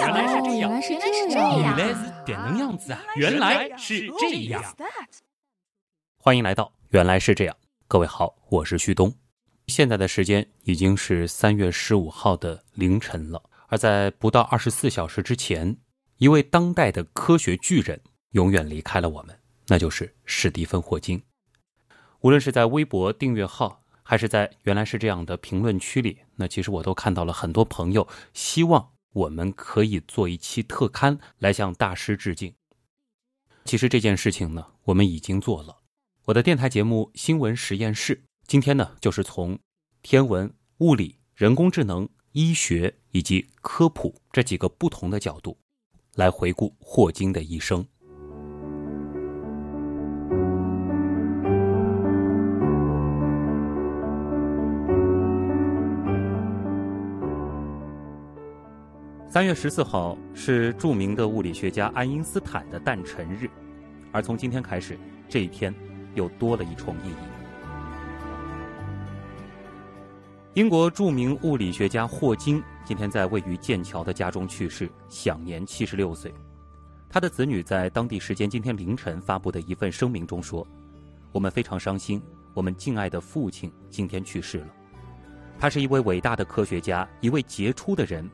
原来是这样，原来是这原样，来是这样子啊！原来是这样。欢迎来到《原来是这样》，各位好，我是旭东。现在的时间已经是三月十五号的凌晨了，而在不到二十四小时之前，一位当代的科学巨人永远离开了我们，那就是史蒂芬·霍金。无论是在微博订阅号，还是在原来是这样的评论区里，那其实我都看到了很多朋友希望我们可以做一期特刊来向大师致敬。其实这件事情呢，我们已经做了。我的电台节目《新闻实验室》今天呢，就是从天文、物理、人工智能、医学以及科普这几个不同的角度，来回顾霍金的一生。三月十四号是著名的物理学家爱因斯坦的诞辰日，而从今天开始，这一天又多了一重意义。英国著名物理学家霍金今天在位于剑桥的家中去世，享年七十六岁。他的子女在当地时间今天凌晨发布的一份声明中说：“我们非常伤心，我们敬爱的父亲今天去世了。他是一位伟大的科学家，一位杰出的人。”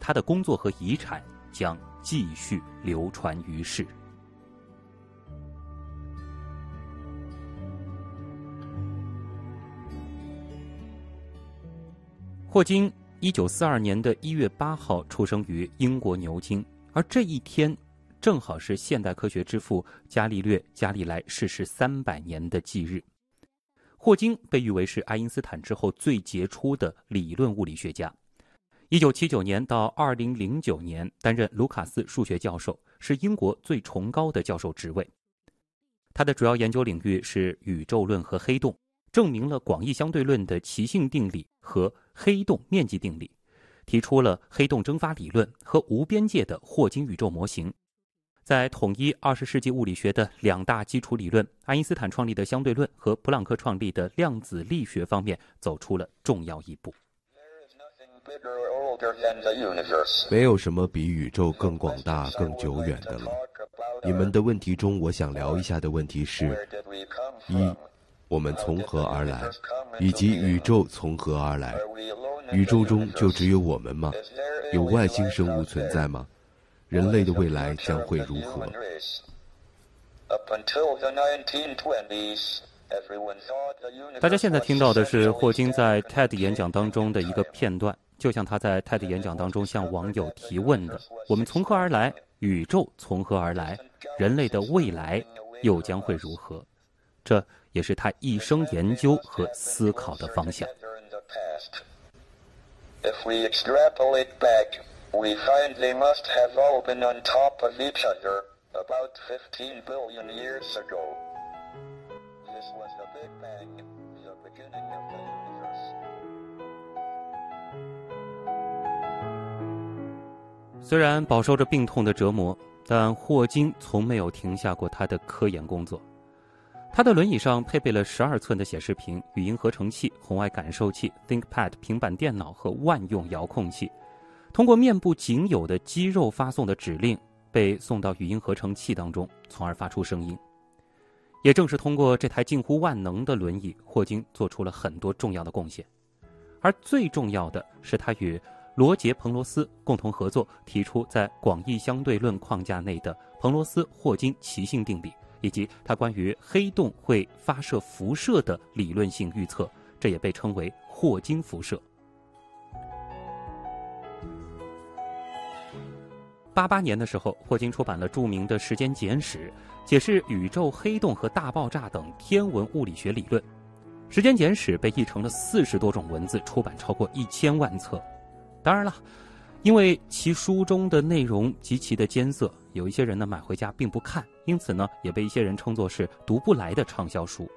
他的工作和遗产将继续流传于世。霍金一九四二年的一月八号出生于英国牛津，而这一天正好是现代科学之父伽利略·伽利莱逝世三百年的忌日。霍金被誉为是爱因斯坦之后最杰出的理论物理学家。一九七九年到二零零九年担任卢卡斯数学教授，是英国最崇高的教授职位。他的主要研究领域是宇宙论和黑洞，证明了广义相对论的奇性定理和黑洞面积定理，提出了黑洞蒸发理论和无边界的霍金宇宙模型。在统一二十世纪物理学的两大基础理论——爱因斯坦创立的相对论和普朗克创立的量子力学方面，走出了重要一步。没有什么比宇宙更广大、更久远的了。你们的问题中，我想聊一下的问题是：一，我们从何而来，以及宇宙从何而来？宇宙中就只有我们吗？有外星生物存在吗？人类的未来将会如何？大家现在听到的是霍金在 TED 演讲当中的一个片段。就像他在 TED 演讲当中向网友提问的：“我们从何而来？宇宙从何而来？人类的未来又将会如何？”这也是他一生研究和思考的方向。虽然饱受着病痛的折磨，但霍金从没有停下过他的科研工作。他的轮椅上配备了十二寸的显示屏、语音合成器、红外感受器、ThinkPad 平板电脑和万用遥控器，通过面部仅有的肌肉发送的指令被送到语音合成器当中，从而发出声音。也正是通过这台近乎万能的轮椅，霍金做出了很多重要的贡献。而最重要的是，他与罗杰·彭罗斯共同合作提出在广义相对论框架内的彭罗斯霍金奇性定理，以及他关于黑洞会发射辐射的理论性预测，这也被称为霍金辐射。八八年的时候，霍金出版了著名的《时间简史》，解释宇宙、黑洞和大爆炸等天文物理学理论。《时间简史》被译成了四十多种文字，出版超过一千万册。当然了，因为其书中的内容极其的艰涩，有一些人呢买回家并不看，因此呢也被一些人称作是读不来的畅销书。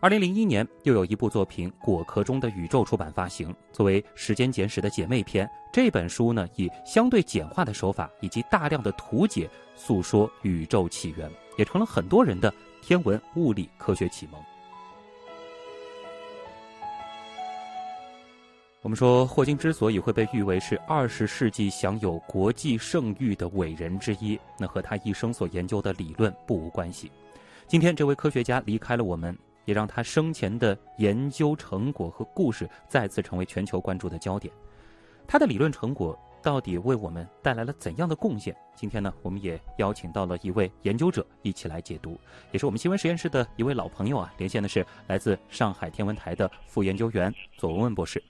二零零一年，又有一部作品《果壳中的宇宙》出版发行，作为《时间简史》的姐妹篇。这本书呢以相对简化的手法以及大量的图解，诉说宇宙起源，也成了很多人的天文物理科学启蒙。我们说，霍金之所以会被誉为是二十世纪享有国际盛誉的伟人之一，那和他一生所研究的理论不无关系。今天，这位科学家离开了我们，也让他生前的研究成果和故事再次成为全球关注的焦点。他的理论成果到底为我们带来了怎样的贡献？今天呢，我们也邀请到了一位研究者一起来解读，也是我们新闻实验室的一位老朋友啊。连线的是来自上海天文台的副研究员左文文博士。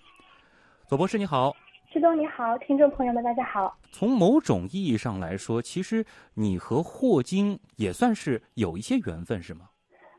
左博士你好，志东你好，听众朋友们大家好。从某种意义上来说，其实你和霍金也算是有一些缘分，是吗？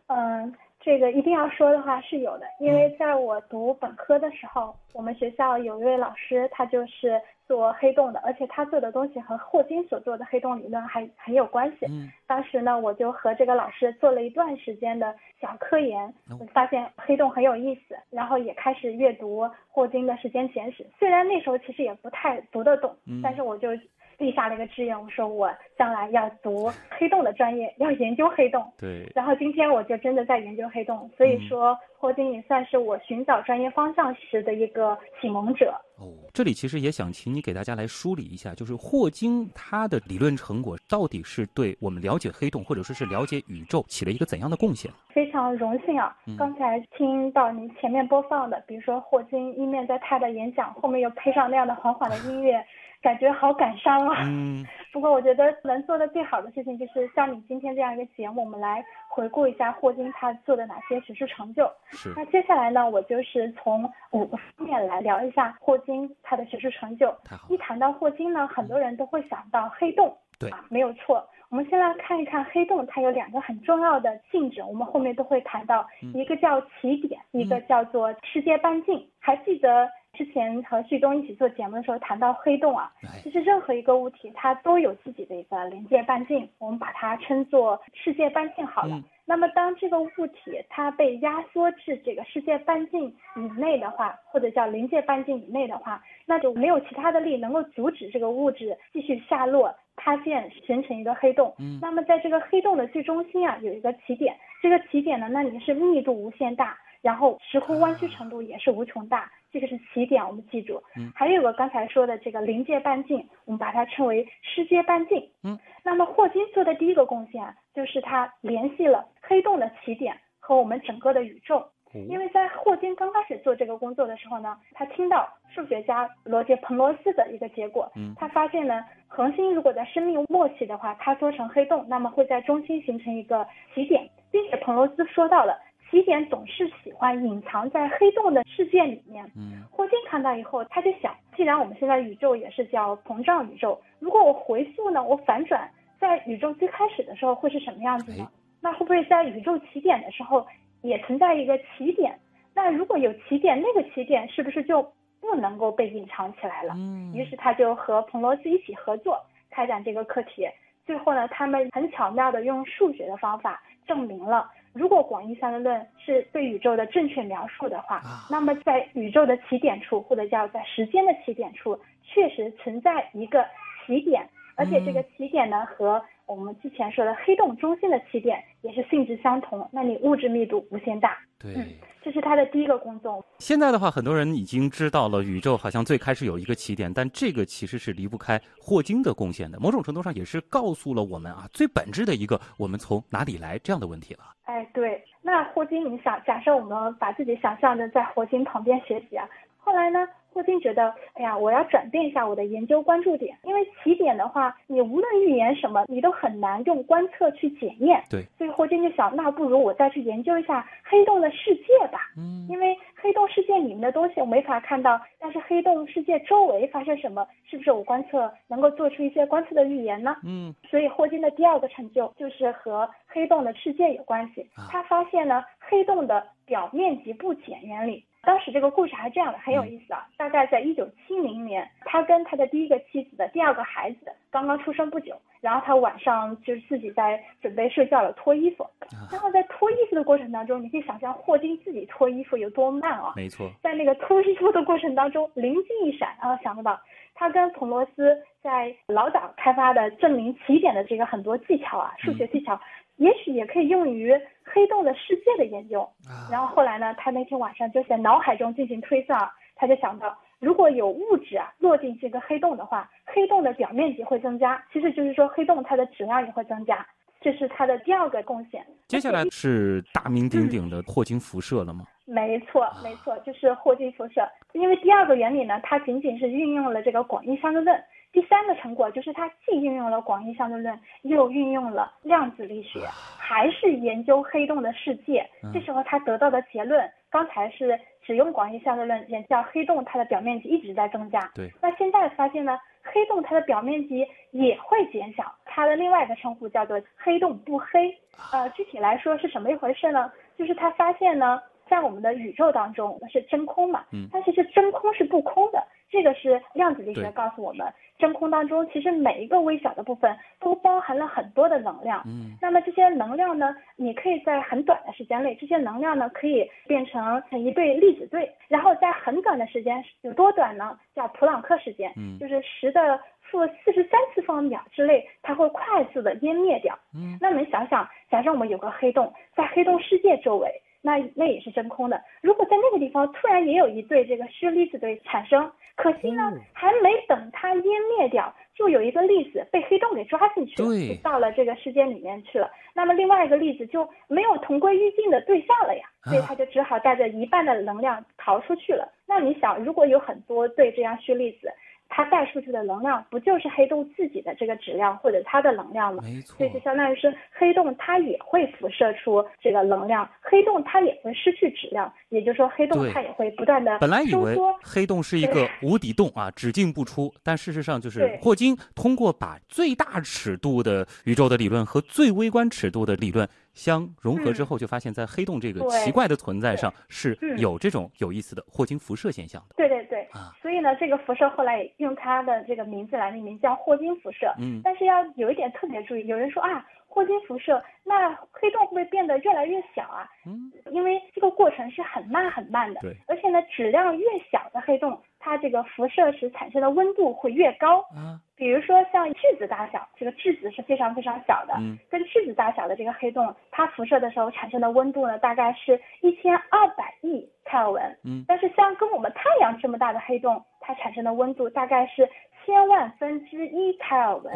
嗯。这个一定要说的话是有的，因为在我读本科的时候，我们学校有一位老师，他就是做黑洞的，而且他做的东西和霍金所做的黑洞理论还很有关系。嗯，当时呢，我就和这个老师做了一段时间的小科研，发现黑洞很有意思，然后也开始阅读霍金的时间简史。虽然那时候其实也不太读得懂，但是我就。立下了一个志愿，我说我将来要读黑洞的专业，要研究黑洞。对。然后今天我就真的在研究黑洞，所以说霍金也算是我寻找专业方向时的一个启蒙者。哦，这里其实也想请你给大家来梳理一下，就是霍金他的理论成果到底是对我们了解黑洞或者说是了解宇宙起了一个怎样的贡献？非常荣幸啊！刚才听到您前面播放的，比如说霍金一面在他的演讲，后面又配上那样的缓缓的音乐。感觉好感伤啊！嗯，不过我觉得能做的最好的事情就是像你今天这样一个节目，我们来回顾一下霍金他做的哪些学术成就。是。那接下来呢，我就是从五个方面来聊一下霍金他的学术成就。太好。一谈到霍金呢，很多人都会想到黑洞。对。没有错。我们先来看一看黑洞，它有两个很重要的性质，我们后面都会谈到，一个叫起点，一个叫做世界半径。还记得？之前和旭东一起做节目的时候谈到黑洞啊，其实任何一个物体它都有自己的一个临界半径，我们把它称作世界半径好了。那么当这个物体它被压缩至这个世界半径以内的话，或者叫临界半径以内的话，那就没有其他的力能够阻止这个物质继续下落塌陷形成一个黑洞。嗯，那么在这个黑洞的最中心啊有一个起点，这个起点呢那里是密度无限大。然后时空弯曲程度也是无穷大，这个是起点，我们记住。嗯，还有个刚才说的这个临界半径，我们把它称为世界半径。嗯，那么霍金做的第一个贡献就是他联系了黑洞的起点和我们整个的宇宙。因为在霍金刚开始做这个工作的时候呢，他听到数学家罗杰彭罗斯的一个结果。嗯，他发现呢，恒星如果在生命末期的话，它缩成黑洞，那么会在中心形成一个起点，并且彭罗斯说到了。起点总是喜欢隐藏在黑洞的世界里面。嗯，霍金看到以后，他就想，既然我们现在宇宙也是叫膨胀宇宙，如果我回溯呢，我反转在宇宙最开始的时候会是什么样子呢？那会不会在宇宙起点的时候也存在一个起点？那如果有起点，那个起点是不是就不能够被隐藏起来了？嗯，于是他就和彭罗斯一起合作开展这个课题。最后呢，他们很巧妙的用数学的方法证明了。如果广义相对论是对宇宙的正确描述的话，那么在宇宙的起点处，或者叫在时间的起点处，确实存在一个起点，而且这个起点呢和我们之前说的黑洞中心的起点也是性质相同，那你物质密度无限大。对，这是它的第一个工作。现在的话，很多人已经知道了宇宙好像最开始有一个起点，但这个其实是离不开霍金的贡献的。某种程度上也是告诉了我们啊，最本质的一个我们从哪里来这样的问题了。哎，对，那霍金，你想，假设我们把自己想象的在霍金旁边学习啊，后来呢？霍金觉得，哎呀，我要转变一下我的研究关注点，因为起点的话，你无论预言什么，你都很难用观测去检验。对，所以霍金就想，那不如我再去研究一下黑洞的世界吧。嗯，因为黑洞世界里面的东西我没法看到，但是黑洞世界周围发生什么，是不是我观测能够做出一些观测的预言呢？嗯，所以霍金的第二个成就就是和黑洞的世界有关系。他发现呢，黑洞的表面积不减原理。当时这个故事还这样的，很有意思啊。大概在一九七零年，他跟他的第一个妻子的第二个孩子刚刚出生不久，然后他晚上就是自己在准备睡觉了，脱衣服。然后在脱衣服的过程当中，你可以想象霍金自己脱衣服有多慢啊。没错，在那个脱衣服的过程当中，灵机一闪，然后想到他跟彭罗斯在老早开发的证明起点的这个很多技巧啊，数学技巧。也许也可以用于黑洞的世界的研究。然后后来呢，他那天晚上就在脑海中进行推算，他就想到，如果有物质啊落进这个黑洞的话，黑洞的表面积会增加，其实就是说黑洞它的质量也会增加，这是它的第二个贡献。接下来是大名鼎鼎的霍金辐射了吗？没错，没错，就是霍金辐射。因为第二个原理呢，它仅仅是运用了这个广义相对论。第三个成果就是它既运用了广义相对论，又运用了量子力学，还是研究黑洞的世界。这时候他得到的结论，刚才是只用广义相对论研究黑洞，它的表面积一直在增加。对。那现在发现呢，黑洞它的表面积也会减小，它的另外一个称呼叫做黑洞不黑。呃，具体来说是什么一回事呢？就是他发现呢，在我们的宇宙当中是真空嘛，嗯，但其实真空是不空的。这个是量子力学告诉我们，真空当中其实每一个微小的部分都包含了很多的能量。嗯，那么这些能量呢，你可以在很短的时间内，这些能量呢可以变成一对粒子对，然后在很短的时间，有多短呢？叫普朗克时间，嗯，就是十的负四十三次方秒之内，它会快速的湮灭掉。嗯，那我们想想，假设我们有个黑洞，在黑洞世界周围。那那也是真空的。如果在那个地方突然也有一对这个虚粒子对产生，可惜呢，还没等它湮灭掉，就有一个粒子被黑洞给抓进去了，就到了这个世界里面去了。那么另外一个粒子就没有同归于尽的对象了呀，所以它就只好带着一半的能量逃出去了。那你想，如果有很多对这样虚粒子，它带出去的能量不就是黑洞自己的这个质量或者它的能量吗？没错，所以就相当于是黑洞它也会辐射出这个能量，黑洞它也会失去质量，也就是说黑洞它也会不断的本来以为黑洞是一个无底洞啊，只进不出，但事实上就 是霍金通过把最大尺度的宇宙的理论和最微观尺度的理论相融合之后，就发现，在黑洞这个奇怪的存在上是有这种有意思的霍金辐射现象的。对对对，啊，所以呢，这个辐射后来用它的这个名字来命名，叫霍金辐射。嗯，但是要有一点特别注意，有人说啊，霍金辐射，那黑洞会不会变得越来越小啊？嗯，因为这个过程是很慢很慢的。对，而且呢，质量越小的黑洞，它这个辐射时产生的温度会越高。啊，比如说像质子大小，这个质子是非常非常小的。嗯，跟质子大小的这个黑洞，它辐射的时候产生的温度呢，大概是一千二百亿开尔文。嗯，但是像跟我们太阳这么大的黑洞，它产生的温度大概是。千万分之一开尔文，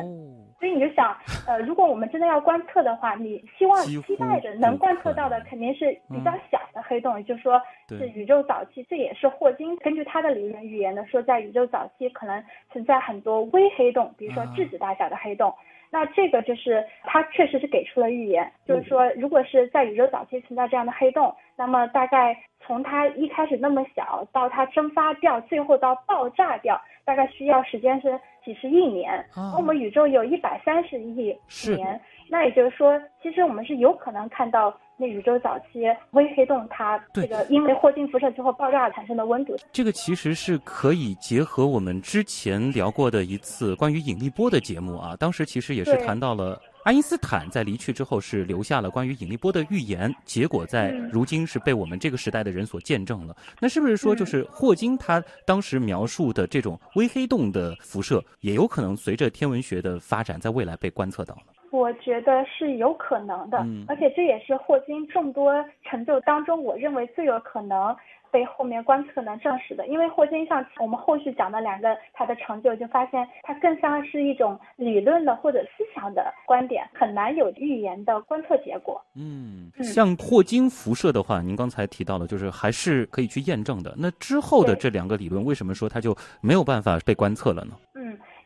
所以你就想，呃，如果我们真的要观测的话，你希望期待着能观测到的肯定是比较小的黑洞，也就是说是宇宙早期。这也是霍金根据他的理论预言的，说在宇宙早期可能存在很多微黑洞，比如说质子大小的黑洞。那这个就是他确实是给出了预言，就是说如果是在宇宙早期存在这样的黑洞，那么大概从它一开始那么小到它蒸发掉，最后到爆炸掉。大概需要时间是几十亿年，我们宇宙有一百三十亿年，那也就是说，其实我们是有可能看到那宇宙早期微黑洞它这个因为霍金辐射之后爆炸产生的温度。这个其实是可以结合我们之前聊过的一次关于引力波的节目啊，当时其实也是谈到了。爱因斯坦在离去之后是留下了关于引力波的预言，结果在如今是被我们这个时代的人所见证了。那是不是说，就是霍金他当时描述的这种微黑洞的辐射，也有可能随着天文学的发展，在未来被观测到呢？我觉得是有可能的，而且这也是霍金众多成就当中，我认为最有可能。被后面观测能证实的，因为霍金像我们后续讲的两个他的成就，就发现他更像是一种理论的或者思想的观点，很难有预言的观测结果。嗯，像霍金辐射的话，您刚才提到了，就是还是可以去验证的。那之后的这两个理论，为什么说它就没有办法被观测了呢？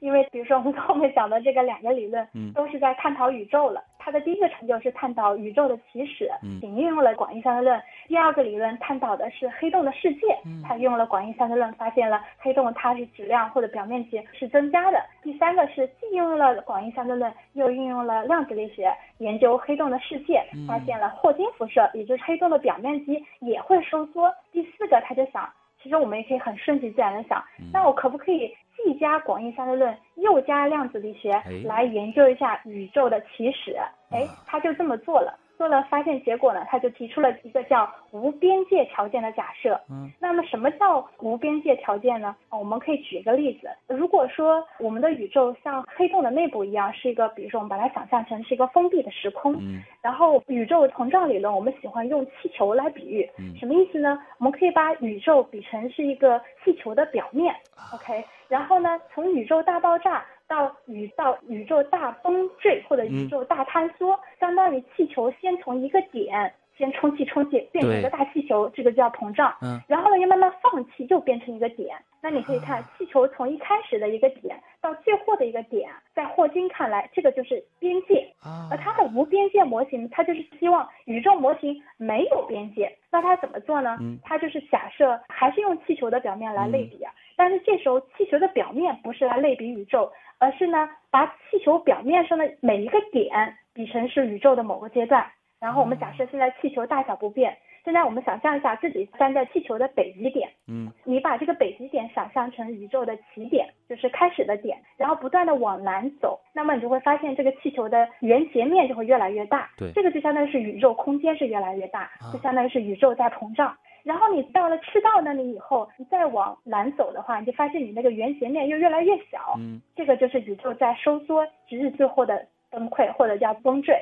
嗯，因为比如说我们后面讲的这个两个理论，嗯，都是在探讨宇宙了。它的第一个成就是探讨宇宙的起始，仅运用了广义相对论。第二个理论探讨的是黑洞的世界，它运用了广义相对论，发现了黑洞它是质量或者表面积是增加的。第三个是既应用了广义相对论，又运用了量子力学研究黑洞的世界，发现了霍金辐射，也就是黑洞的表面积也会收缩。第四个他就想，其实我们也可以很顺其自然的想，那我可不可以？既加广义相对论，又加量子力学来研究一下宇宙的起始，哎，他就这么做了。做了发现，结果呢，他就提出了一个叫无边界条件的假设。嗯，那么什么叫无边界条件呢？我们可以举一个例子，如果说我们的宇宙像黑洞的内部一样，是一个，比如说我们把它想象成是一个封闭的时空，嗯，然后宇宙膨胀理论，我们喜欢用气球来比喻，嗯什么意思呢？我们可以把宇宙比成是一个气球的表面，OK，然后呢，从宇宙大爆炸。到宇到宇宙大崩坠或者宇宙大坍缩，相当于气球先从一个点先充气充气变成一个大气球，这个叫膨胀。嗯，然后呢又慢慢放气，又变成一个点。那你可以看气球从一开始的一个点到最后的一个点，在霍金看来，这个就是边界。啊，而他的无边界模型，它就是希望宇宙模型没有边界。那他怎么做呢？嗯，它就是假设还是用气球的表面来类比啊，但是这时候气球的表面不是来类比宇宙。而是呢，把气球表面上的每一个点比成是宇宙的某个阶段，然后我们假设现在气球大小不变，现在我们想象一下自己站在气球的北极点，嗯，你把这个北极点想象成宇宙的起点，就是开始的点，然后不断的往南走，那么你就会发现这个气球的圆截面就会越来越大，对，这个就相当于是宇宙空间是越来越大，就相当于是宇宙在膨胀。然后你到了赤道那里以后，你再往南走的话，你就发现你那个圆截面又越来越小。嗯，这个就是宇宙在收缩，直至最后的崩溃或者叫崩坠。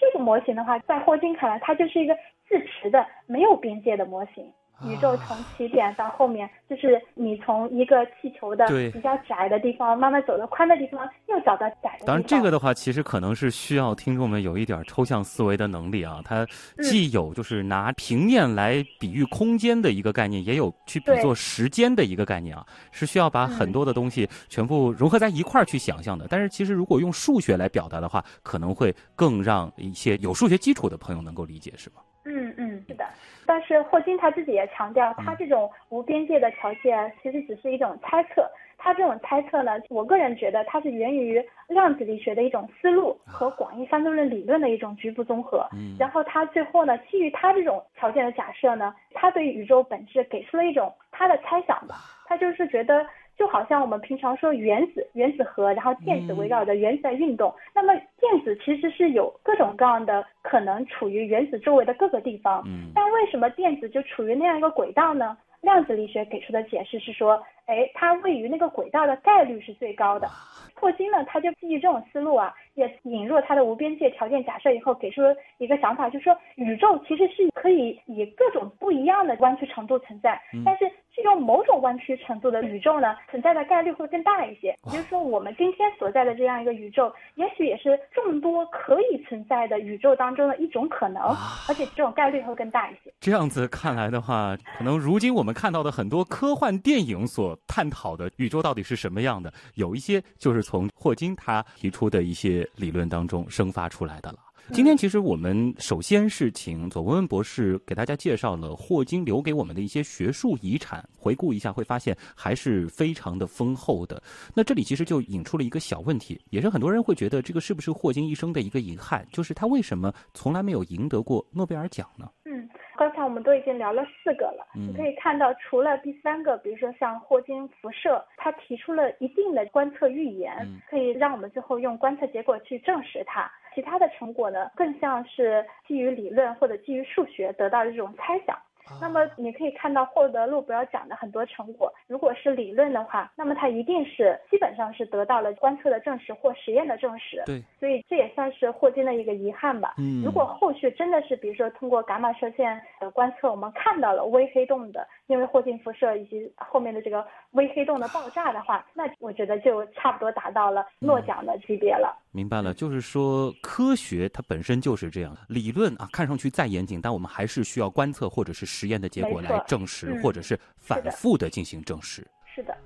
这个模型的话，在霍金看来，它就是一个自持的、没有边界的模型。宇宙从起点到后面，就是你从一个气球的比较窄的地方，慢慢走到宽的地方，又找到窄的地方。当然，这个的话，其实可能是需要听众们有一点抽象思维的能力啊。它既有就是拿平面来比喻空间的一个概念，也有去比作时间的一个概念啊，是需要把很多的东西全部融合在一块儿去想象的。但是，其实如果用数学来表达的话，可能会更让一些有数学基础的朋友能够理解，是吗？嗯嗯，是的。但是霍金他自己也强调，他这种无边界的条件其实只是一种猜测。他这种猜测呢，我个人觉得它是源于量子力学的一种思路和广义相对论理论的一种局部综合。嗯。然后他最后呢，基于他这种条件的假设呢，他对宇宙本质给出了一种他的猜想吧。他就是觉得。就好像我们平常说原子、原子核，然后电子围绕着原子在运动。那么电子其实是有各种各样的可能处于原子周围的各个地方。嗯。但为什么电子就处于那样一个轨道呢？量子力学给出的解释是说，哎，它位于那个轨道的概率是最高的。霍金呢，他就基于这种思路啊，也引入他的无边界条件假设以后，给出一个想法，就是说宇宙其实是可以以各种不一样的弯曲程度存在，但是这种某种弯曲程度的宇宙呢，存在的概率会更大一些。也就是说，我们今天所在的这样一个宇宙，也许也是众多可以存在的宇宙当中的一种可能，而且这种概率会更大一些。这样子看来的话，可能如今我们看到的很多科幻电影所探讨的宇宙到底是什么样的，有一些就是从霍金他提出的一些理论当中生发出来的了。今天其实我们首先是请左文文博士给大家介绍了霍金留给我们的一些学术遗产，回顾一下会发现还是非常的丰厚的。那这里其实就引出了一个小问题，也是很多人会觉得这个是不是霍金一生的一个遗憾，就是他为什么从来没有赢得过诺贝尔奖呢？嗯，刚才我们都已经聊了四个了，你可以看到，除了第三个，比如说像霍金辐射，他提出了一定的观测预言，可以让我们最后用观测结果去证实它。其他的成果呢，更像是基于理论或者基于数学得到的这种猜想。那么你可以看到获得诺贝尔奖的很多成果，如果是理论的话，那么它一定是基本上是得到了观测的证实或实验的证实。对，所以这也算是霍金的一个遗憾吧。嗯，如果后续真的是比如说通过伽马射线的观测，我们看到了微黑洞的因为霍金辐射以及后面的这个微黑洞的爆炸的话，那我觉得就差不多达到了诺奖的级别了。明白了，就是说科学它本身就是这样，理论啊看上去再严谨，但我们还是需要观测或者是实验的结果来证实，或者是反复的进行证实。是的。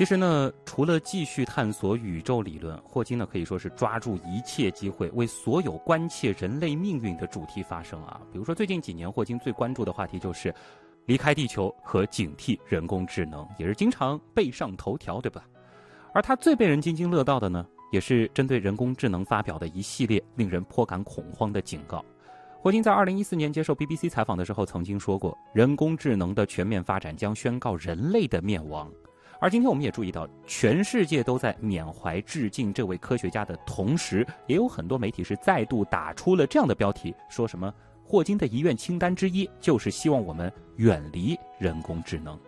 其实呢，除了继续探索宇宙理论，霍金呢可以说是抓住一切机会，为所有关切人类命运的主题发声啊。比如说最近几年，霍金最关注的话题就是离开地球和警惕人工智能，也是经常被上头条，对吧？而他最被人津津乐道的呢，也是针对人工智能发表的一系列令人颇感恐慌的警告。霍金在二零一四年接受 BBC 采访的时候曾经说过，人工智能的全面发展将宣告人类的灭亡。而今天我们也注意到，全世界都在缅怀致敬这位科学家的同时，也有很多媒体是再度打出了这样的标题，说什么霍金的遗愿清单之一就是希望我们远离人工智能。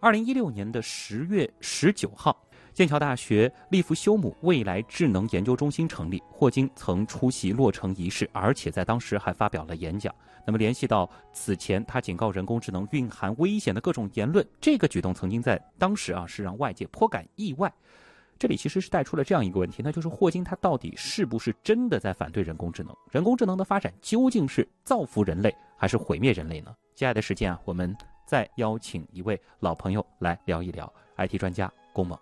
二零一六年的十月十九号。剑桥大学利弗休姆未来智能研究中心成立，霍金曾出席落成仪式，而且在当时还发表了演讲。那么，联系到此前他警告人工智能蕴含危险的各种言论，这个举动曾经在当时啊是让外界颇感意外。这里其实是带出了这样一个问题，那就是霍金他到底是不是真的在反对人工智能？人工智能的发展究竟是造福人类还是毁灭人类呢？接下来的时间啊，我们再邀请一位老朋友来聊一聊 IT 专家龚猛。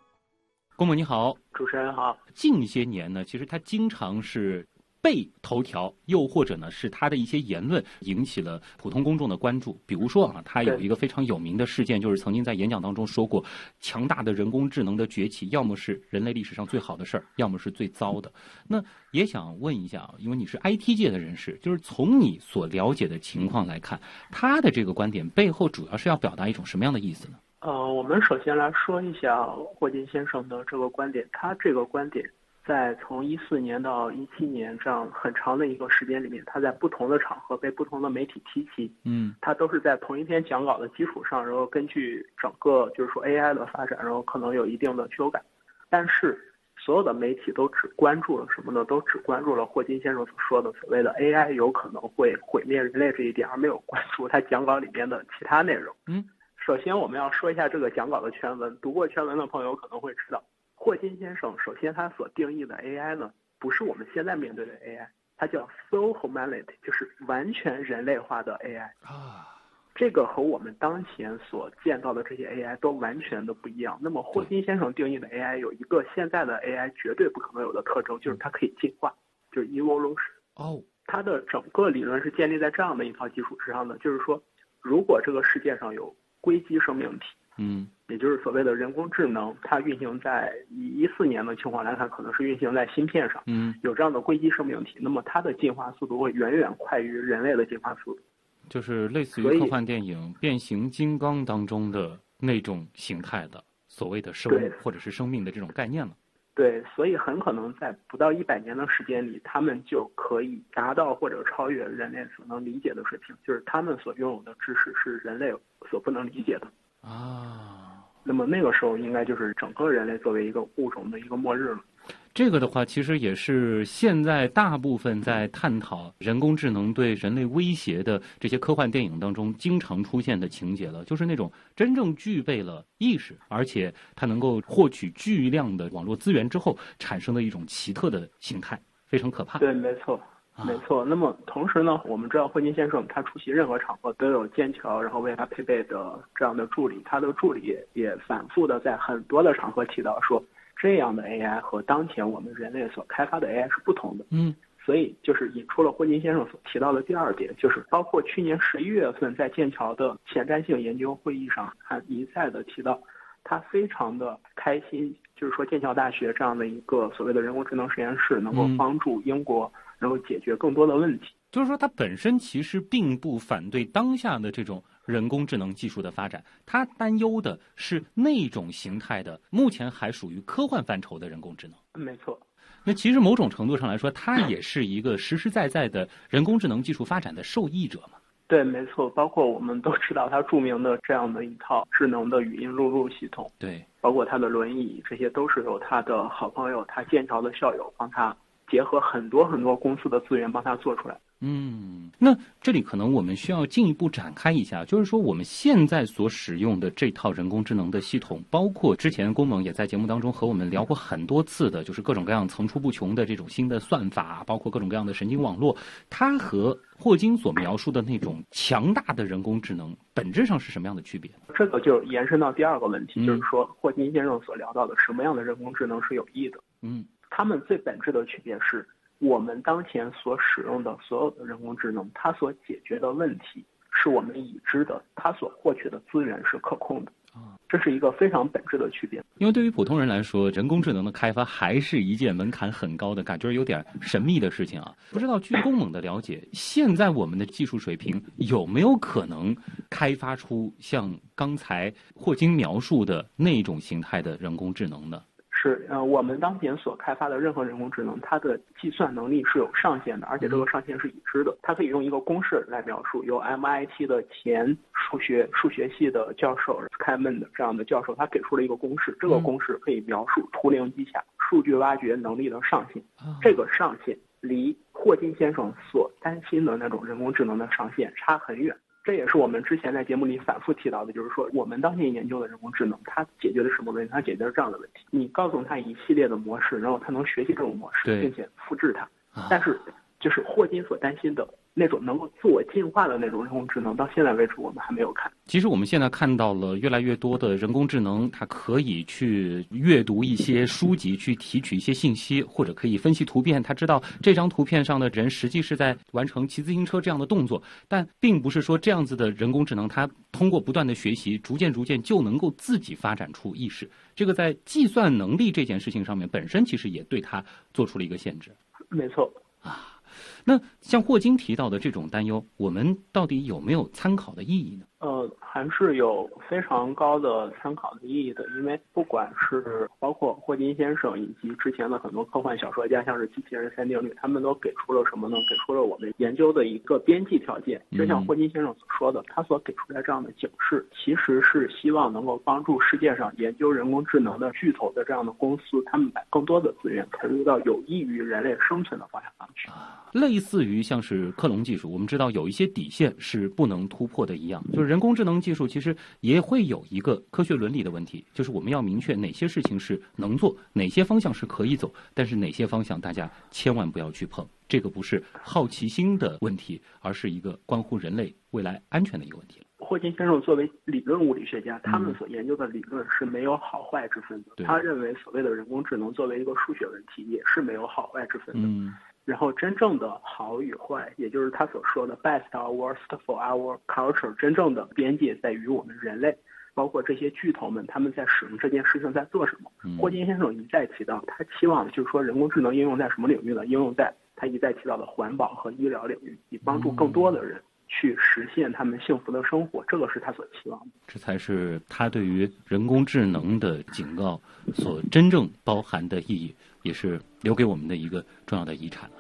郭某你好，主持人好。近些年呢，其实他经常是被头条，又或者呢是他的一些言论引起了普通公众的关注。比如说啊，他有一个非常有名的事件，就是曾经在演讲当中说过，强大的人工智能的崛起，要么是人类历史上最好的事儿，要么是最糟的。那也想问一下啊，因为你是 IT 界的人士，就是从你所了解的情况来看，他的这个观点背后主要是要表达一种什么样的意思呢？呃，我们首先来说一下霍金先生的这个观点。他这个观点在从一四年到一七年这样很长的一个时间里面，他在不同的场合被不同的媒体提起。嗯，他都是在同一篇讲稿的基础上，然后根据整个就是说 AI 的发展，然后可能有一定的修改。但是所有的媒体都只关注了什么呢？都只关注了霍金先生所说的所谓的 AI 有可能会毁灭人类这一点，而没有关注他讲稿里面的其他内容。嗯。首先，我们要说一下这个讲稿的全文。读过全文的朋友可能会知道，霍金先生首先他所定义的 AI 呢，不是我们现在面对的 AI，它叫 full humanity，就是完全人类化的 AI 啊。这个和我们当前所见到的这些 AI 都完全的不一样。那么，霍金先生定义的 AI 有一个现在的 AI 绝对不可能有的特征，就是它可以进化，就是 evolution。哦，它的整个理论是建立在这样的一套基础之上的，就是说，如果这个世界上有硅基生命体，嗯，也就是所谓的人工智能，它运行在以一四年的情况来看，可能是运行在芯片上，嗯，有这样的硅基生命体，那么它的进化速度会远远快于人类的进化速度，就是类似于科幻电影《变形金刚》当中的那种形态的所谓的生物或者是生命的这种概念了。对，所以很可能在不到一百年的时间里，他们就可以达到或者超越人类所能理解的水平，就是他们所拥有的知识是人类所不能理解的啊。那么那个时候，应该就是整个人类作为一个物种的一个末日了。这个的话，其实也是现在大部分在探讨人工智能对人类威胁的这些科幻电影当中经常出现的情节了，就是那种真正具备了意识，而且它能够获取巨量的网络资源之后产生的一种奇特的形态，非常可怕。对，没错，没错。那么同时呢，我们知道霍金先生他出席任何场合都有剑桥，然后为他配备的这样的助理，他的助理也反复的在很多的场合提到说。这样的 AI 和当前我们人类所开发的 AI 是不同的，嗯，所以就是引出了霍金先生所提到的第二点，就是包括去年十一月份在剑桥的前瞻性研究会议上，他一再的提到，他非常的开心，就是说剑桥大学这样的一个所谓的人工智能实验室能够帮助英国，能够解决更多的问题。就是说，他本身其实并不反对当下的这种。人工智能技术的发展，他担忧的是那种形态的，目前还属于科幻范畴的人工智能。没错，那其实某种程度上来说，它也是一个实实在在的人工智能技术发展的受益者嘛。对，没错，包括我们都知道它著名的这样的一套智能的语音录入系统，对，包括它的轮椅，这些都是由他的好朋友，他剑桥的校友帮他结合很多很多公司的资源帮他做出来。嗯，那这里可能我们需要进一步展开一下，就是说我们现在所使用的这套人工智能的系统，包括之前龚猛也在节目当中和我们聊过很多次的，就是各种各样层出不穷的这种新的算法，包括各种各样的神经网络，它和霍金所描述的那种强大的人工智能本质上是什么样的区别？这个就延伸到第二个问题，就是说霍金先生所聊到的什么样的人工智能是有益的？嗯，他们最本质的区别是。我们当前所使用的所有的人工智能，它所解决的问题是我们已知的，它所获取的资源是可控的。啊，这是一个非常本质的区别。因为对于普通人来说，人工智能的开发还是一件门槛很高的、感觉有点神秘的事情啊。不知道据龚猛的了解，现在我们的技术水平有没有可能开发出像刚才霍金描述的那种形态的人工智能呢？是，呃，我们当前所开发的任何人工智能，它的计算能力是有上限的，而且这个上限是已知的。它可以用一个公式来描述，由 MIT 的前数学数学系的教授开门的这样的教授，他给出了一个公式，这个公式可以描述图灵机下数据挖掘能力的上限。这个上限离霍金先生所担心的那种人工智能的上限差很远。这也是我们之前在节目里反复提到的，就是说我们当前研究的人工智能，它解决的什么问题？它解决了这样的问题：你告诉它一系列的模式，然后它能学习这种模式，并且复制它。但是，就是霍金所担心的。那种能够自我进化的那种人工智能，到现在为止我们还没有看。其实我们现在看到了越来越多的人工智能，它可以去阅读一些书籍，去提取一些信息，或者可以分析图片。它知道这张图片上的人实际是在完成骑自行车这样的动作，但并不是说这样子的人工智能，它通过不断的学习，逐渐逐渐就能够自己发展出意识。这个在计算能力这件事情上面，本身其实也对它做出了一个限制。没错啊。那像霍金提到的这种担忧，我们到底有没有参考的意义呢？呃，还是有非常高的参考的意义的，因为不管是包括霍金先生以及之前的很多科幻小说家，像是机器人三定律，他们都给出了什么呢？给出了我们研究的一个边际条件。就像霍金先生所说的，他所给出来这样的警示，其实是希望能够帮助世界上研究人工智能的巨头的这样的公司，他们把更多的资源投入到有益于人类生存的方向上去。类似于像是克隆技术，我们知道有一些底线是不能突破的一样，就是。人工智能技术其实也会有一个科学伦理的问题，就是我们要明确哪些事情是能做，哪些方向是可以走，但是哪些方向大家千万不要去碰。这个不是好奇心的问题，而是一个关乎人类未来安全的一个问题。霍金先生作为理论物理学家，他们所研究的理论是没有好坏之分的。他认为所谓的人工智能作为一个数学问题，也是没有好坏之分的。然后，真正的好与坏，也就是他所说的 best or worst for our culture，真正的边界在于我们人类，包括这些巨头们，他们在使用这件事情在做什么。霍金先生一再提到，他期望就是说人工智能应用在什么领域呢？应用在他一再提到的环保和医疗领域，以帮助更多的人去实现他们幸福的生活。这个是他所期望的。这才是他对于人工智能的警告所真正包含的意义。也是留给我们的一个重要的遗产了。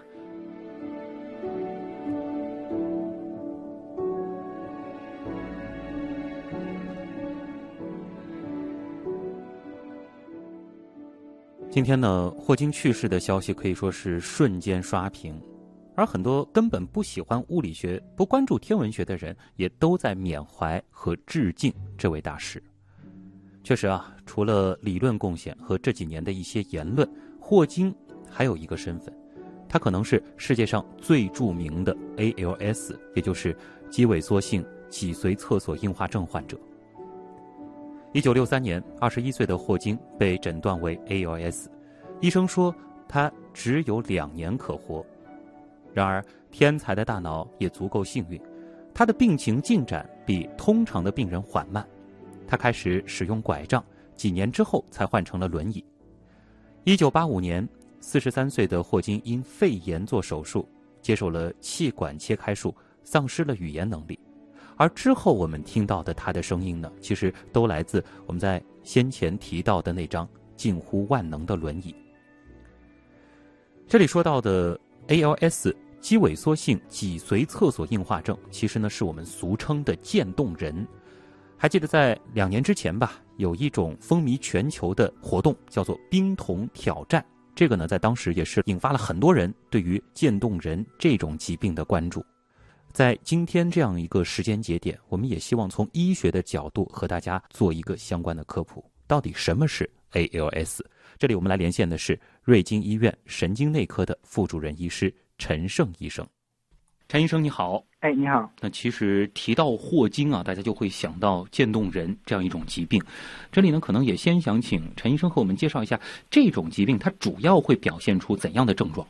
今天呢，霍金去世的消息可以说是瞬间刷屏，而很多根本不喜欢物理学、不关注天文学的人，也都在缅怀和致敬这位大师。确实啊，除了理论贡献和这几年的一些言论。霍金还有一个身份，他可能是世界上最著名的 ALS，也就是肌萎缩性脊髓侧索硬化症患者。一九六三年，二十一岁的霍金被诊断为 ALS，医生说他只有两年可活。然而，天才的大脑也足够幸运，他的病情进展比通常的病人缓慢，他开始使用拐杖，几年之后才换成了轮椅。一九八五年，四十三岁的霍金因肺炎做手术，接受了气管切开术，丧失了语言能力。而之后我们听到的他的声音呢，其实都来自我们在先前提到的那张近乎万能的轮椅。这里说到的 ALS 肌萎缩性脊髓侧索硬化症，其实呢是我们俗称的渐冻人。还记得在两年之前吧，有一种风靡全球的活动叫做冰桶挑战。这个呢，在当时也是引发了很多人对于渐冻人这种疾病的关注。在今天这样一个时间节点，我们也希望从医学的角度和大家做一个相关的科普。到底什么是 ALS？这里我们来连线的是瑞金医院神经内科的副主任医师陈胜医生。陈医生你好，哎你好。那其实提到霍金啊，大家就会想到渐冻人这样一种疾病。这里呢，可能也先想请陈医生和我们介绍一下这种疾病，它主要会表现出怎样的症状？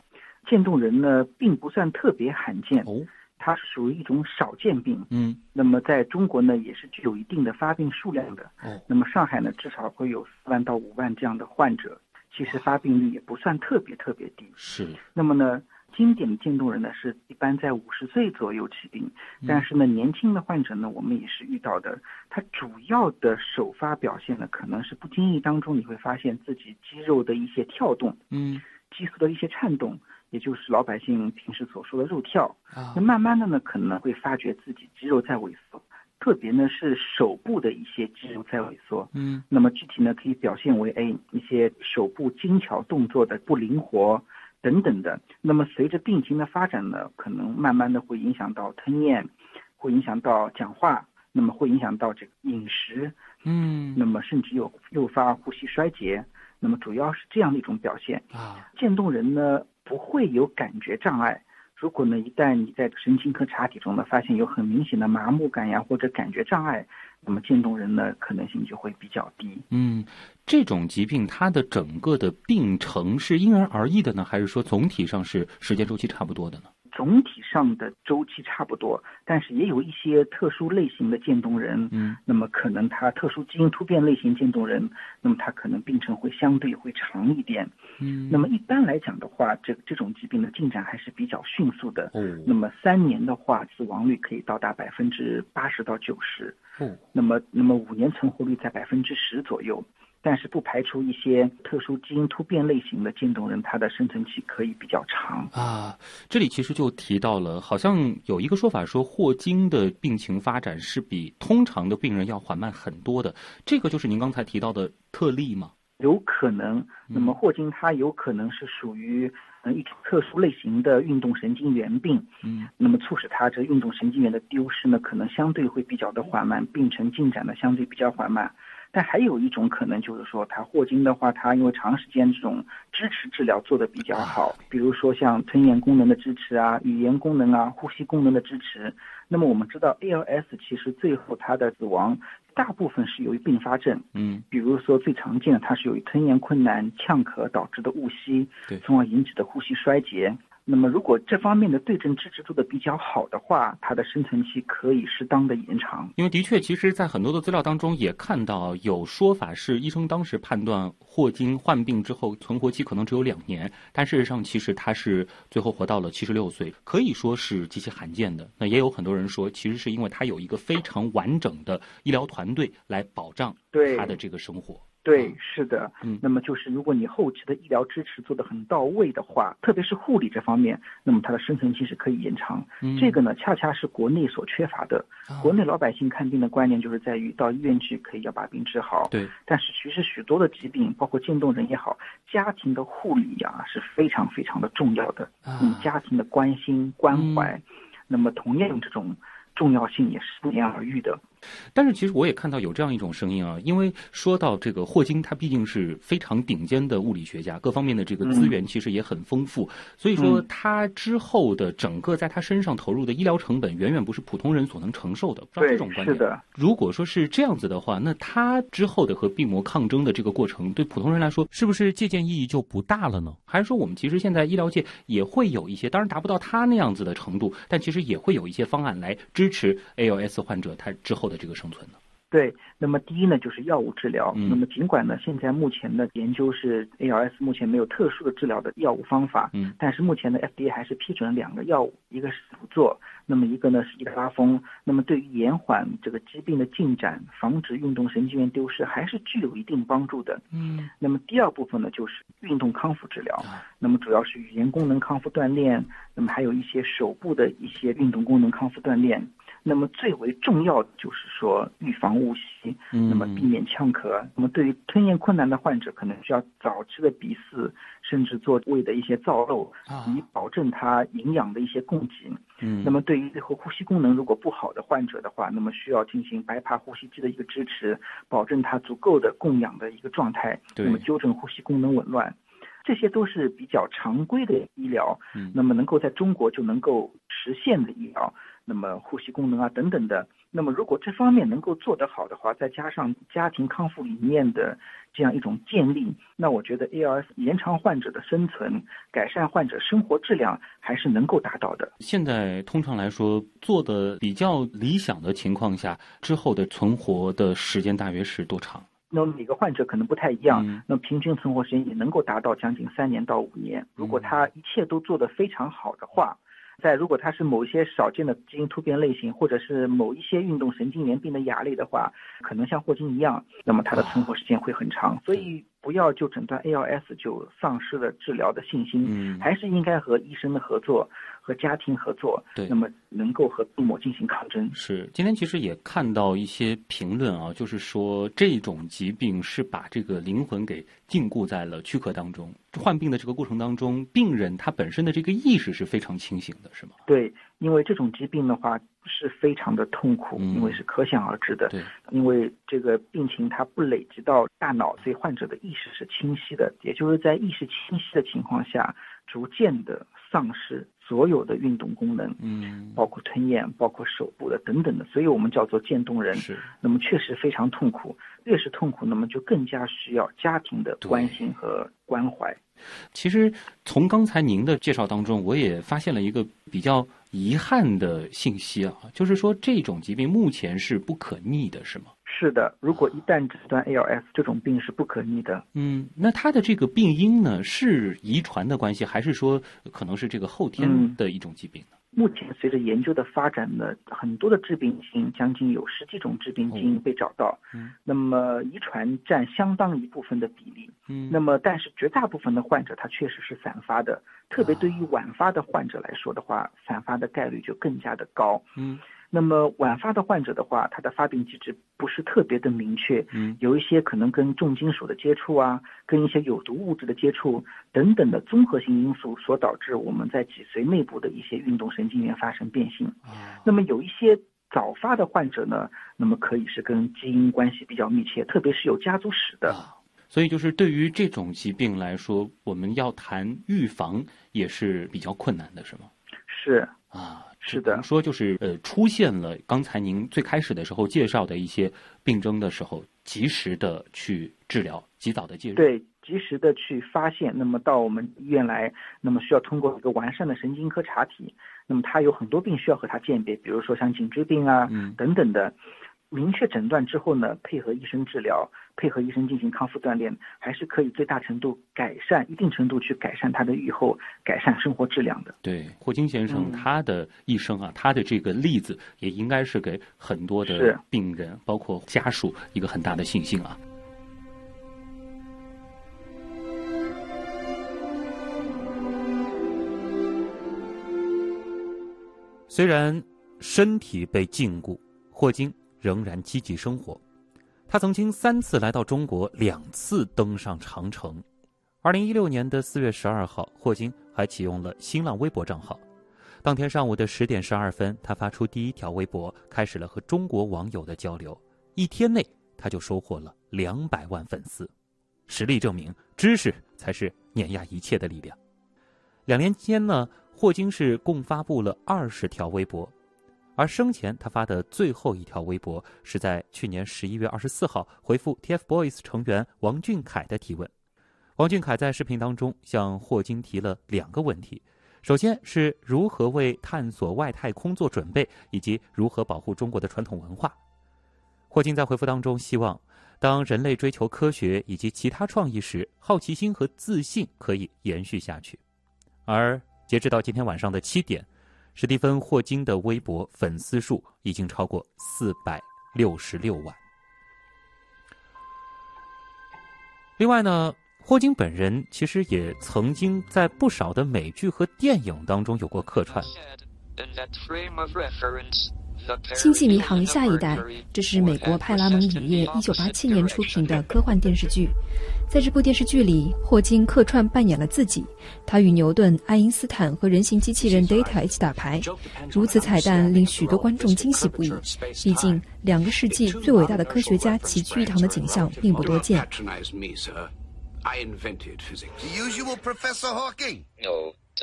渐冻人呢，并不算特别罕见。哦，它属于一种少见病。嗯，那么在中国呢，也是具有一定的发病数量的。哦，那么上海呢，至少会有四万到五万这样的患者，其实发病率也不算特别特别低。是。那么呢，经典的渐冻人呢，是一般在五十岁左右起病，但是呢，年轻的患者呢，我们也是遇到的。他主要的首发表现呢，可能是不经意当中你会发现自己肌肉的一些跳动，嗯，激素的一些颤动。也就是老百姓平时所说的肉跳，啊，那慢慢的呢，可能会发觉自己肌肉在萎缩，特别呢是手部的一些肌肉在萎缩，嗯，那么具体呢可以表现为哎一些手部精巧动作的不灵活等等的。那么随着病情的发展呢，可能慢慢的会影响到吞咽，会影响到讲话，那么会影响到这个饮食，嗯，那么甚至有诱发呼吸衰竭，那么主要是这样的一种表现啊。渐冻人呢。不会有感觉障碍。如果呢，一旦你在神经科查体中呢发现有很明显的麻木感呀或者感觉障碍，那么渐冻人的可能性就会比较低。嗯，这种疾病它的整个的病程是因人而异的呢，还是说总体上是时间周期差不多的呢？总体上的周期差不多，但是也有一些特殊类型的渐冻人，嗯，那么可能他特殊基因突变类型渐冻人，那么他可能病程会相对会长一点，嗯，那么一般来讲的话，这这种疾病的进展还是比较迅速的，嗯，那么三年的话，死亡率可以到达百分之八十到九十，嗯，那么那么五年存活率在百分之十左右。但是不排除一些特殊基因突变类型的渐冻人，他的生存期可以比较长啊。这里其实就提到了，好像有一个说法说，霍金的病情发展是比通常的病人要缓慢很多的。这个就是您刚才提到的特例吗？有可能。那么霍金他有可能是属于嗯一种特殊类型的运动神经元病，嗯，那么促使他这运动神经元的丢失呢，可能相对会比较的缓慢，病程进展的相对比较缓慢。但还有一种可能就是说，他霍金的话，他因为长时间这种支持治疗做得比较好，比如说像吞咽功能的支持啊、语言功能啊、呼吸功能的支持。那么我们知道，ALS 其实最后它的死亡大部分是由于并发症，嗯，比如说最常见的，它是由于吞咽困难、呛咳导致的误吸，对，从而引起的呼吸衰竭。那么，如果这方面的对症支持做的比较好的话，它的生存期可以适当的延长。因为的确，其实，在很多的资料当中也看到有说法是，医生当时判断霍金患病之后存活期可能只有两年，但事实上，其实他是最后活到了七十六岁，可以说是极其罕见的。那也有很多人说，其实是因为他有一个非常完整的医疗团队来保障他的这个生活。对，是的，嗯，那么就是如果你后期的医疗支持做得很到位的话，特别是护理这方面，那么它的生存期是可以延长。嗯，这个呢，恰恰是国内所缺乏的。国内老百姓看病的观念就是在于到医院去可以要把病治好。对，但是其实许多的疾病，包括渐冻人也好，家庭的护理呀是非常非常的重要的。嗯，家庭的关心关怀，那么同样这种重要性也是不言而喻的。但是其实我也看到有这样一种声音啊，因为说到这个霍金，他毕竟是非常顶尖的物理学家，各方面的这个资源其实也很丰富，所以说他之后的整个在他身上投入的医疗成本远远不是普通人所能承受的。不知道这种观点。是的。如果说是这样子的话，那他之后的和病魔抗争的这个过程，对普通人来说，是不是借鉴意义就不大了呢？还是说我们其实现在医疗界也会有一些，当然达不到他那样子的程度，但其实也会有一些方案来支持 ALS 患者他之后的这个生存呢？对，那么第一呢，就是药物治疗。嗯、那么尽管呢，现在目前的研究是 ALS 目前没有特殊的治疗的药物方法，嗯，但是目前的 FDA 还是批准了两个药物，一个是辅佐，那么一个呢是伊德拉峰。那么对于延缓这个疾病的进展，防止运动神经元丢失，还是具有一定帮助的。嗯，那么第二部分呢，就是运动康复治疗。啊、那么主要是语言功能康复锻炼，那么还有一些手部的一些运动功能康复锻炼。那么最为重要的就是说预防误吸，那么避免呛咳。那么对于吞咽困难的患者，可能需要早期的鼻饲，甚至做胃的一些造瘘，以保证他营养的一些供给。嗯，那么对于最后呼吸功能如果不好的患者的话，那么需要进行白爬呼吸机的一个支持，保证他足够的供氧的一个状态。对，那么纠正呼吸功能紊乱。这些都是比较常规的医疗，嗯，那么能够在中国就能够实现的医疗。那么呼吸功能啊等等的。那么如果这方面能够做得好的话，再加上家庭康复理念的这样一种建立，那我觉得 ALS 延长患者的生存，改善患者生活质量还是能够达到的。现在通常来说，做的比较理想的情况下，之后的存活的时间大约是多长？那么每个患者可能不太一样，那平均存活时间也能够达到将近三年到五年。如果他一切都做得非常好的话。在如果它是某一些少见的基因突变类型，或者是某一些运动神经元病的亚类的话，可能像霍金一样，那么它的存活时间会很长。所以不要就诊断 ALS 就丧失了治疗的信心，嗯还是应该和医生的合作。和家庭合作，对，那么能够和病魔进行抗争。是，今天其实也看到一些评论啊，就是说这种疾病是把这个灵魂给禁锢在了躯壳当中。患病的这个过程当中，病人他本身的这个意识是非常清醒的，是吗？对，因为这种疾病的话是非常的痛苦，因为是可想而知的。对，因为这个病情它不累积到大脑，所以患者的意识是清晰的，也就是在意识清晰的情况下，逐渐的丧失。所有的运动功能，嗯，包括吞咽，包括手部的等等的，所以我们叫做渐冻人。是，那么确实非常痛苦，越是痛苦，那么就更加需要家庭的关心和关怀。其实从刚才您的介绍当中，我也发现了一个比较遗憾的信息啊，就是说这种疾病目前是不可逆的，是吗？是的，如果一旦诊断 ALS 这种病是不可逆的。嗯，那它的这个病因呢，是遗传的关系，还是说可能是这个后天的一种疾病呢？目前随着研究的发展呢，很多的致病基因，将近有十几种致病基因被找到。嗯，那么遗传占相当一部分的比例。嗯，那么但是绝大部分的患者他确实是散发的，特别对于晚发的患者来说的话，散发的概率就更加的高。嗯。那么晚发的患者的话，他的发病机制不是特别的明确，嗯，有一些可能跟重金属的接触啊，跟一些有毒物质的接触等等的综合性因素所导致我们在脊髓内部的一些运动神经元发生变性。那么有一些早发的患者呢，那么可以是跟基因关系比较密切，特别是有家族史的。所以就是对于这种疾病来说，我们要谈预防也是比较困难的，是吗？是啊。是的，说就是呃，出现了刚才您最开始的时候介绍的一些病症的时候，及时的去治疗，及早的介入。对，及时的去发现，那么到我们医院来，那么需要通过一个完善的神经科查体，那么它有很多病需要和它鉴别，比如说像颈椎病啊嗯等等的。明确诊断之后呢，配合医生治疗，配合医生进行康复锻炼，还是可以最大程度改善，一定程度去改善他的预后，改善生活质量的。对，霍金先生他的一生啊，他的这个例子也应该是给很多的病人，包括家属一个很大的信心啊。虽然身体被禁锢，霍金。仍然积极生活，他曾经三次来到中国，两次登上长城。二零一六年的四月十二号，霍金还启用了新浪微博账号。当天上午的十点十二分，他发出第一条微博，开始了和中国网友的交流。一天内，他就收获了两百万粉丝。实力证明，知识才是碾压一切的力量。两年间呢，霍金是共发布了二十条微博。而生前他发的最后一条微博是在去年十一月二十四号回复 TFBOYS 成员王俊凯的提问。王俊凯在视频当中向霍金提了两个问题：首先是如何为探索外太空做准备，以及如何保护中国的传统文化。霍金在回复当中希望，当人类追求科学以及其他创意时，好奇心和自信可以延续下去。而截止到今天晚上的七点。史蒂芬·霍金的微博粉丝数已经超过四百六十六万。另外呢，霍金本人其实也曾经在不少的美剧和电影当中有过客串。星际迷航：下一代，这是美国派拉蒙影业一九八七年出品的科幻电视剧。在这部电视剧里，霍金客串扮演了自己，他与牛顿、爱因斯坦和人形机器人 Data 一起打牌。如此彩蛋令许多观众惊喜不已。毕竟，两个世纪最伟大的科学家齐聚一堂的景象并不多见。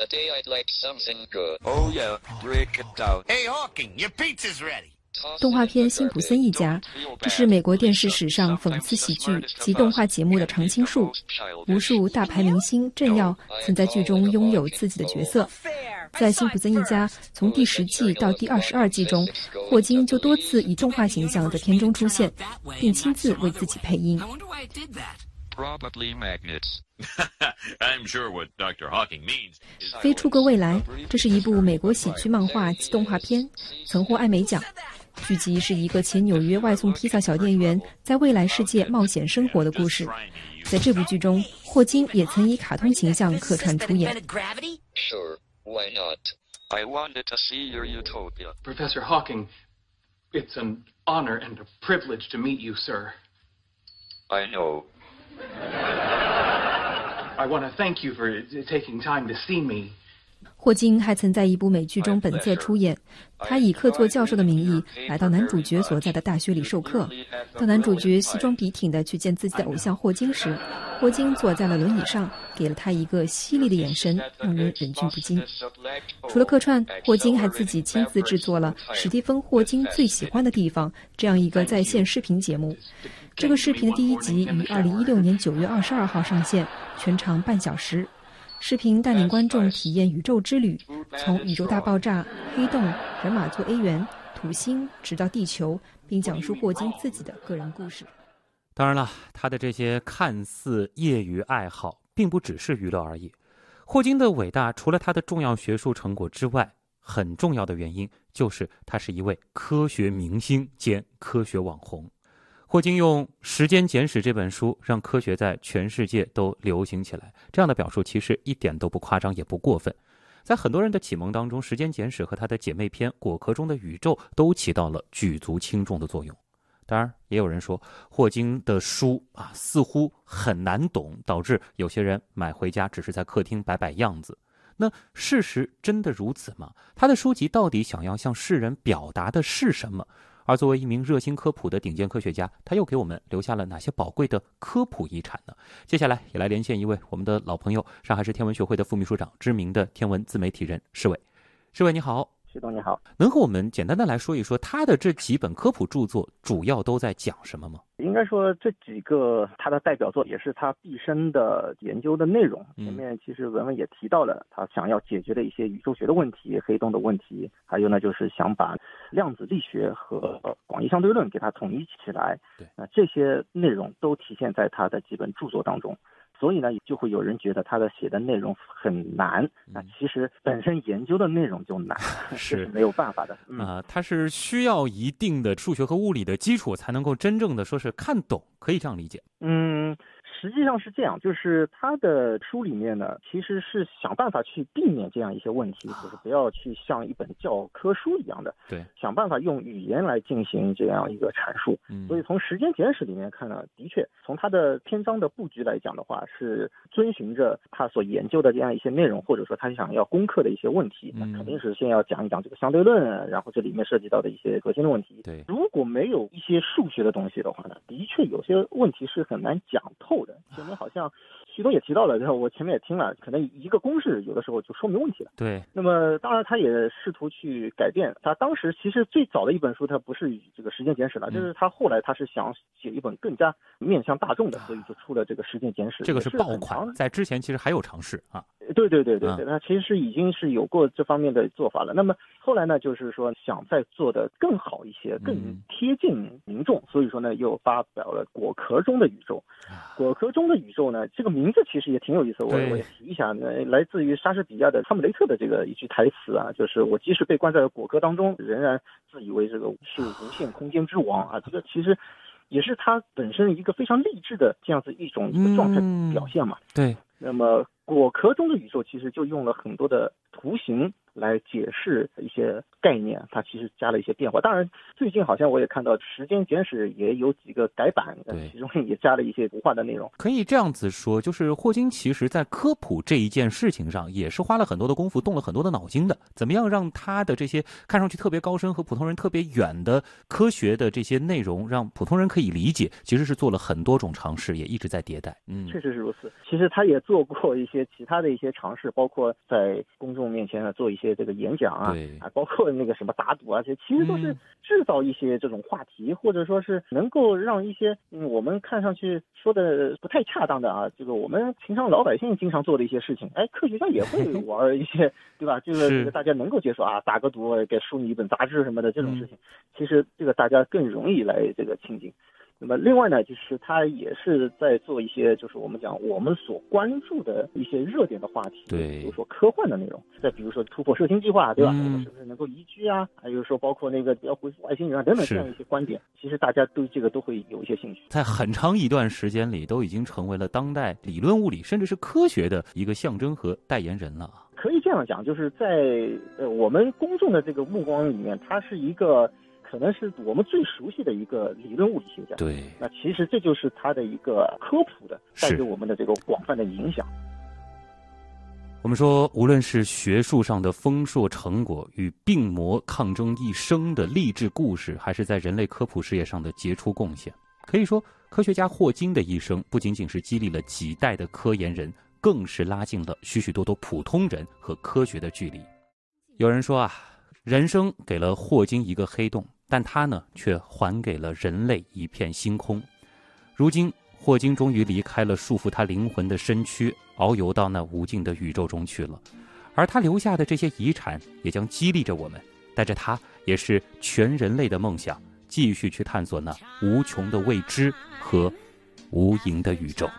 Today I'd like something good. Oh yeah, break it down. Hey Hawking, your pizza's ready. 动画片《辛普森一家》，这是美国电视史上讽刺喜剧及动画节目的常青树。无数大牌明星、政要曾在剧中拥有自己的角色。在《辛普森一家》从第十季到第二十二季中，霍金就多次以动画形象在片中出现，并亲自为自己配音。飞出个未来，这是一部美国喜剧漫画及动画片，曾获艾美奖。剧集是一个前纽约外送披萨小店员在未来世界冒险生活的故事。在这部剧中，霍金也曾以卡通形象客串出演。Sure, why not? I wanted to see your utopia. Professor Hawking, it's an honor and a privilege to meet you, sir. I know. I want to thank you for taking time to see me. 霍金还曾在一部美剧中本色出演。他以客座教授的名义来到男主角所在的大学里授课。当男主角西装笔挺地去见自己的偶像霍金时，霍金坐在了轮椅上，给了他一个犀利的眼神，让人忍俊不禁。除了客串，霍金还自己亲自制作了史蒂芬·霍金最喜欢的地方这样一个在线视频节目。这个视频的第一集于二零一六年九月二十二号上线，全长半小时。视频带领观众体验宇宙之旅，从宇宙大爆炸、黑洞、人马座 A 源、土星，直到地球，并讲述霍金自己的个人故事。当然了，他的这些看似业余爱好，并不只是娱乐而已。霍金的伟大，除了他的重要学术成果之外，很重要的原因就是他是一位科学明星兼科学网红。霍金用《时间简史》这本书让科学在全世界都流行起来，这样的表述其实一点都不夸张，也不过分。在很多人的启蒙当中，《时间简史》和他的姐妹篇《果壳中的宇宙》都起到了举足轻重的作用。当然，也有人说霍金的书啊似乎很难懂，导致有些人买回家只是在客厅摆摆样子。那事实真的如此吗？他的书籍到底想要向世人表达的是什么？而作为一名热心科普的顶尖科学家，他又给我们留下了哪些宝贵的科普遗产呢？接下来也来连线一位我们的老朋友，上海市天文学会的副秘书长，知名的天文自媒体人施伟。施伟你好，徐总你好，能和我们简单的来说一说他的这几本科普著作主要都在讲什么吗？应该说这几个他的代表作也是他毕生的研究的内容。前面其实文文也提到了他想要解决的一些宇宙学的问题、黑洞的问题，还有呢就是想把量子力学和广义相对论给它统一起来。对，那这些内容都体现在他的几本著作当中。所以呢，就会有人觉得他的写的内容很难。那其实本身研究的内容就难，是没有办法的。啊，他是需要一定的数学和物理的基础，才能够真正的说是看懂，可以这样理解。嗯。实际上是这样，就是他的书里面呢，其实是想办法去避免这样一些问题，就是不要去像一本教科书一样的，对，想办法用语言来进行这样一个阐述。嗯，所以从时间简史里面看呢，的确从他的篇章的布局来讲的话，是遵循着他所研究的这样一些内容，或者说他想要攻克的一些问题，那肯定是先要讲一讲这个相对论，然后这里面涉及到的一些核心的问题。对，如果没有一些数学的东西的话呢，的确有些问题是很难讲透的。前面好像徐东也提到了，然后我前面也听了，可能一个公式有的时候就说明问题了。对，那么当然他也试图去改变。他当时其实最早的一本书，他不是这个时间简史了，就是他后来他是想写一本更加面向大众的，所以就出了这个时间简史。这个是爆款，在之前其实还有尝试啊。对对对对对，他其实已经是有过这方面的做法了。那么后来呢，就是说想再做的更好一些，更贴近民众，所以说呢，又发表了《果壳中的宇宙》。果壳中的宇宙呢，这个名字其实也挺有意思，我我也提一下，呢，来自于莎士比亚的《哈姆雷特》的这个一句台词啊，就是我即使被关在果壳当中，仍然自以为这个是无限空间之王啊。这个其实也是他本身一个非常励志的这样子一种一个状态表现嘛。对。那么果壳中的宇宙其实就用了很多的图形来解释一些概念，它其实加了一些变化。当然，最近好像我也看到《时间简史》也有几个改版，其中也加了一些图画的内容。可以这样子说，就是霍金其实在科普这一件事情上也是花了很多的功夫，动了很多的脑筋的。怎么样让他的这些看上去特别高深和普通人特别远的科学的这些内容，让普通人可以理解，其实是做了很多种尝试，也一直在迭代。嗯，确实是如此。其实他也做过一些其他的一些尝试，包括在公众面前呢做一些这个演讲啊，啊，包括那个什么打赌啊，这其实都是制造一些这种话题，或者说是能够让一些嗯我们看上去说的不太恰当的啊，这个我们平常老百姓经常做的一些事情，哎，科学家也会玩一些，对吧？这个这个大家能够接受啊，打个赌给输你一本杂志什么的这种事情，其实这个大家更容易来这个亲近。那么另外呢，就是他也是在做一些，就是我们讲我们所关注的一些热点的话题，对，比如说科幻的内容，再比如说突破射星计划，对吧？我们是不是能够移居啊？还有说包括那个要回复外星人啊等等这样一些观点，其实大家对这个都会有一些兴趣。在很长一段时间里，都已经成为了当代理论物理甚至是科学的一个象征和代言人了。可以这样讲，就是在呃我们公众的这个目光里面，它是一个。可能是我们最熟悉的一个理论物理学家。对，那其实这就是他的一个科普的带给我们的这个广泛的影响。我们说，无论是学术上的丰硕成果与病魔抗争一生的励志故事，还是在人类科普事业上的杰出贡献，可以说，科学家霍金的一生不仅仅是激励了几代的科研人，更是拉近了许许多多普通人和科学的距离。有人说啊，人生给了霍金一个黑洞。但他呢，却还给了人类一片星空。如今，霍金终于离开了束缚他灵魂的身躯，遨游到那无尽的宇宙中去了。而他留下的这些遗产，也将激励着我们，带着他，也是全人类的梦想，继续去探索那无穷的未知和无垠的宇宙。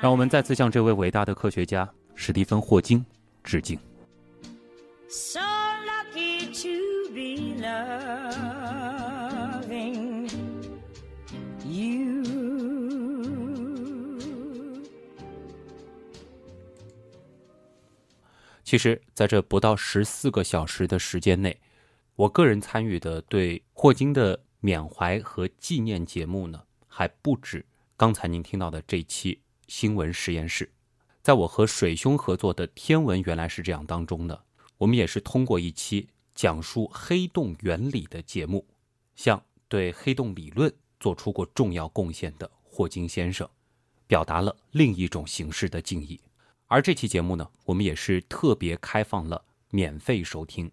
让我们再次向这位伟大的科学家史蒂芬·霍金致敬。So lucky to be loving you. 其实，在这不到十四个小时的时间内，我个人参与的对霍金的缅怀和纪念节目呢，还不止。刚才您听到的这期新闻实验室，在我和水兄合作的《天文原来是这样》当中呢，我们也是通过一期讲述黑洞原理的节目，向对黑洞理论做出过重要贡献的霍金先生，表达了另一种形式的敬意。而这期节目呢，我们也是特别开放了免费收听。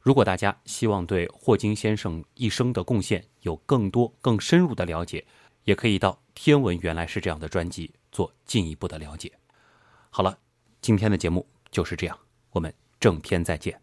如果大家希望对霍金先生一生的贡献有更多、更深入的了解，也可以到《天文原来是这样的》专辑做进一步的了解。好了，今天的节目就是这样，我们正片再见。